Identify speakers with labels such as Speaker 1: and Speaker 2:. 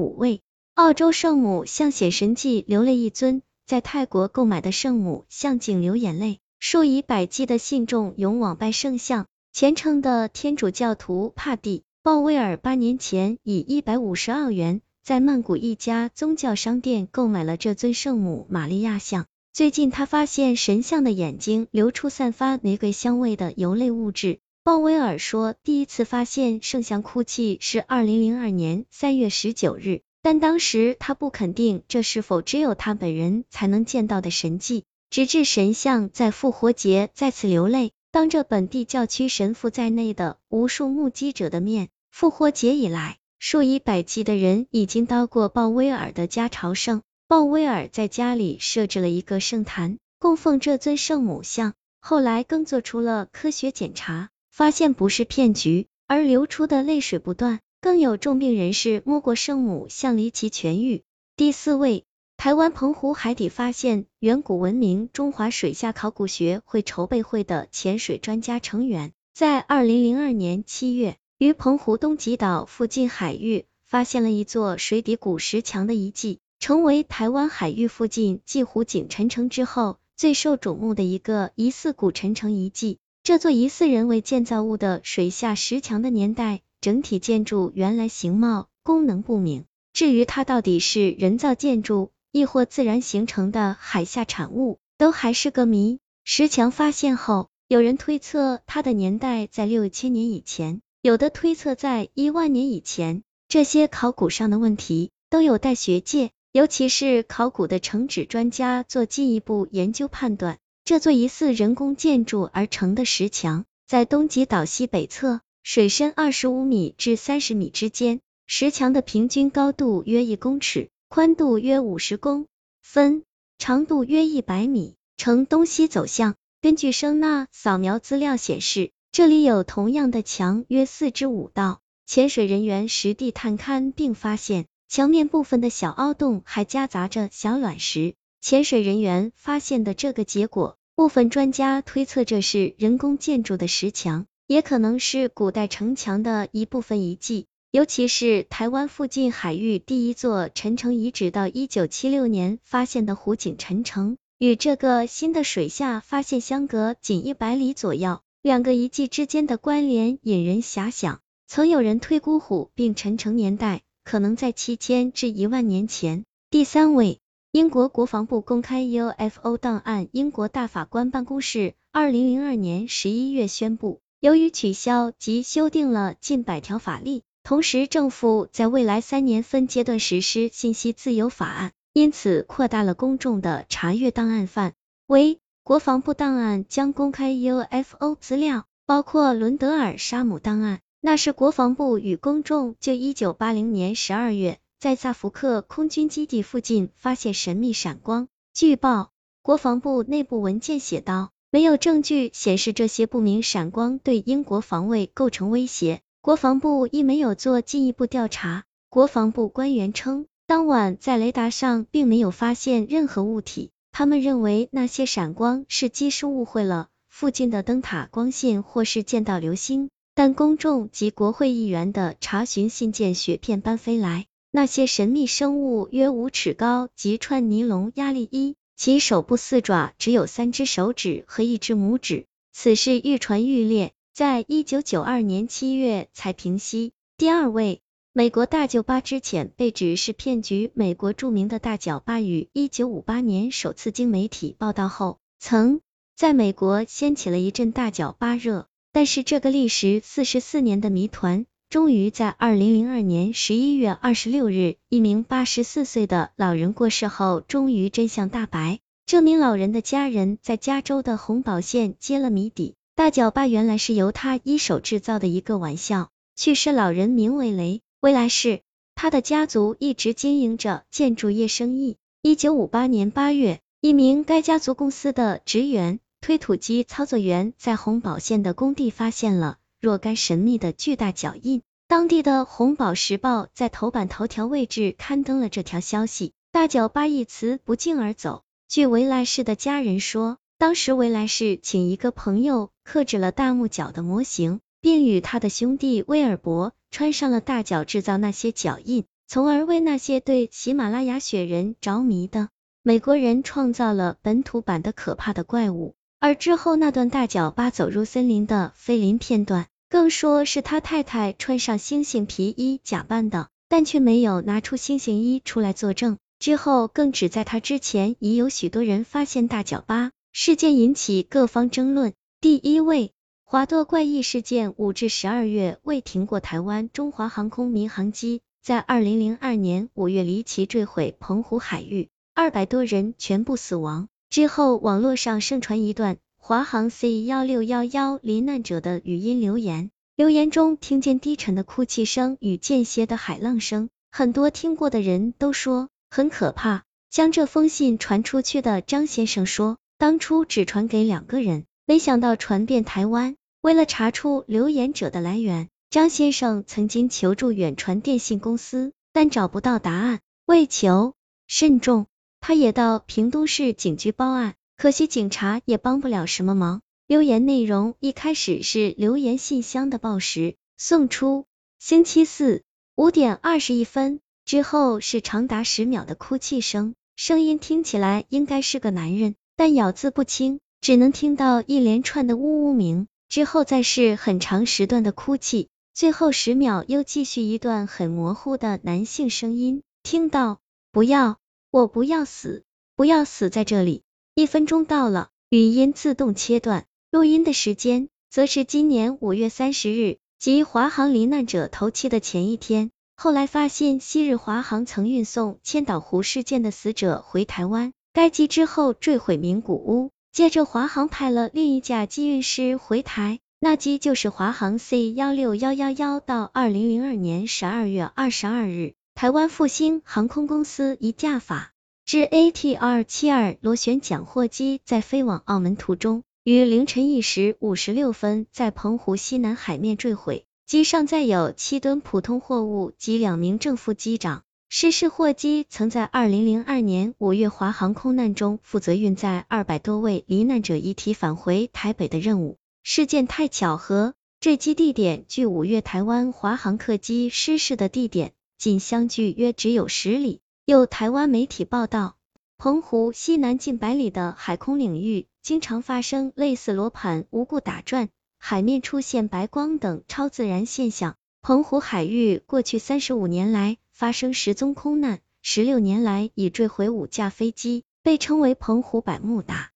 Speaker 1: 五位，澳洲圣母像显神迹流了一尊，在泰国购买的圣母像竟流眼泪，数以百计的信众涌往拜圣像。虔诚的天主教徒帕蒂鲍威尔八年前以一百五十澳元在曼谷一家宗教商店购买了这尊圣母玛利亚像。最近他发现神像的眼睛流出散发玫瑰香味的油类物质。鲍威尔说，第一次发现圣像哭泣是二零零二年三月十九日，但当时他不肯定这是否只有他本人才能见到的神迹，直至神像在复活节再次流泪。当着本地教区神父在内的无数目击者的面，复活节以来，数以百计的人已经到过鲍威尔的家朝圣。鲍威尔在家里设置了一个圣坛，供奉这尊圣母像。后来更做出了科学检查，发现不是骗局，而流出的泪水不断。更有重病人士摸过圣母像离奇痊愈。第四位。台湾澎湖海底发现远古文明中华水下考古学会筹备会的潜水专家成员，在二零零二年七月，于澎湖东极岛附近海域发现了一座水底古石墙的遗迹，成为台湾海域附近继湖景陈城之后最受瞩目的一个疑似古陈城遗迹。这座疑似人为建造物的水下石墙的年代、整体建筑原来形貌、功能不明。至于它到底是人造建筑，亦或自然形成的海下产物，都还是个谜。石墙发现后，有人推测它的年代在六千年以前，有的推测在一万年以前。这些考古上的问题都有待学界，尤其是考古的城址专家做进一步研究判断。这座疑似人工建筑而成的石墙，在东极岛西北侧，水深二十五米至三十米之间，石墙的平均高度约一公尺。宽度约五十公分，长度约一百米，呈东西走向。根据声呐扫描资料显示，这里有同样的墙约四至五道。潜水人员实地探勘并发现，墙面部分的小凹洞还夹杂着小卵石。潜水人员发现的这个结果，部分专家推测这是人工建筑的石墙，也可能是古代城墙的一部分遗迹。尤其是台湾附近海域第一座陈城遗址，到一九七六年发现的湖景陈城，与这个新的水下发现相隔仅一百里左右，两个遗迹之间的关联引人遐想。曾有人推估湖并陈城年代可能在七千至一万年前。第三位，英国国防部公开 UFO 档案，英国大法官办公室二零零二年十一月宣布，由于取消及修订了近百条法律。同时，政府在未来三年分阶段实施信息自由法案，因此扩大了公众的查阅档案范围。国防部档案将公开 UFO 资料，包括伦德尔沙姆档案，那是国防部与公众就一九八零年十二月在萨福克空军基地附近发现神秘闪光。据报，国防部内部文件写道，没有证据显示这些不明闪光对英国防卫构成威胁。国防部亦没有做进一步调查。国防部官员称，当晚在雷达上并没有发现任何物体，他们认为那些闪光是机师误会了附近的灯塔光线，或是见到流星。但公众及国会议员的查询信件雪片般飞来。那些神秘生物约五尺高，及串尼龙压力衣，其手部四爪只有三只手指和一只拇指。此事愈传愈烈。在一九九二年七月才平息。第二位，美国大九巴之前被指是骗局。美国著名的大脚巴于一九五八年首次经媒体报道后，曾在美国掀起了一阵大脚巴热。但是这个历时四十四年的谜团，终于在二零零二年十一月二十六日，一名八十四岁的老人过世后，终于真相大白。这名老人的家人在加州的红宝县揭了谜底。大脚巴原来是由他一手制造的一个玩笑。去世老人名为雷，未来世，他的家族一直经营着建筑业生意。一九五八年八月，一名该家族公司的职员、推土机操作员在红宝县的工地发现了若干神秘的巨大脚印。当地的红宝石报在头版头条位置刊登了这条消息。大脚巴一词不胫而走。据维莱士的家人说。当时维莱士请一个朋友刻制了大木脚的模型，并与他的兄弟威尔伯穿上了大脚制造那些脚印。从而为那些对喜马拉雅雪人着迷的美国人创造了本土版的可怕的怪物。而之后那段大脚巴走入森林的飞林片段，更说是他太太穿上猩猩皮衣假扮的，但却没有拿出猩猩衣出来作证。之后更指在他之前已有许多人发现大脚巴事件，引起各方争论。第一位，华舵怪异事件五至十二月未停过，台湾中华航空民航机在二零零二年五月离奇坠毁澎湖海域，二百多人全部死亡。之后，网络上盛传一段华航 C 幺六幺幺罹难者的语音留言，留言中听见低沉的哭泣声与间歇的海浪声，很多听过的人都说很可怕。将这封信传出去的张先生说，当初只传给两个人，没想到传遍台湾。为了查出留言者的来源，张先生曾经求助远传电信公司，但找不到答案。为求慎重。他也到平东市警局报案，可惜警察也帮不了什么忙。留言内容一开始是留言信箱的报时，送出星期四五点二十一分，之后是长达十秒的哭泣声，声音听起来应该是个男人，但咬字不清，只能听到一连串的呜呜鸣，之后再是很长时段的哭泣，最后十秒又继续一段很模糊的男性声音，听到不要。我不要死，不要死在这里。一分钟到了，语音自动切断。录音的时间则是今年五月三十日，即华航罹难者头七的前一天。后来发现，昔日华航曾运送千岛湖事件的死者回台湾，该机之后坠毁名古屋。接着，华航派了另一架机运师回台，那机就是华航 C 幺六幺幺幺。到二零零二年十二月二十二日。台湾复兴航空公司一架法制 ATR 七二螺旋桨货机在飞往澳门途中，于凌晨一时五十六分在澎湖西南海面坠毁，机上载有七吨普通货物及两名正副机长。失事货机曾在二零零二年五月华航空难中负责运载二百多位罹难者遗体返回台北的任务。事件太巧合，坠机地点距五月台湾华航客机失事的地点。仅相距约只有十里。有台湾媒体报道，澎湖西南近百里的海空领域，经常发生类似罗盘无故打转、海面出现白光等超自然现象。澎湖海域过去三十五年来发生十宗空难，十六年来已坠毁五架飞机，被称为澎湖百慕达。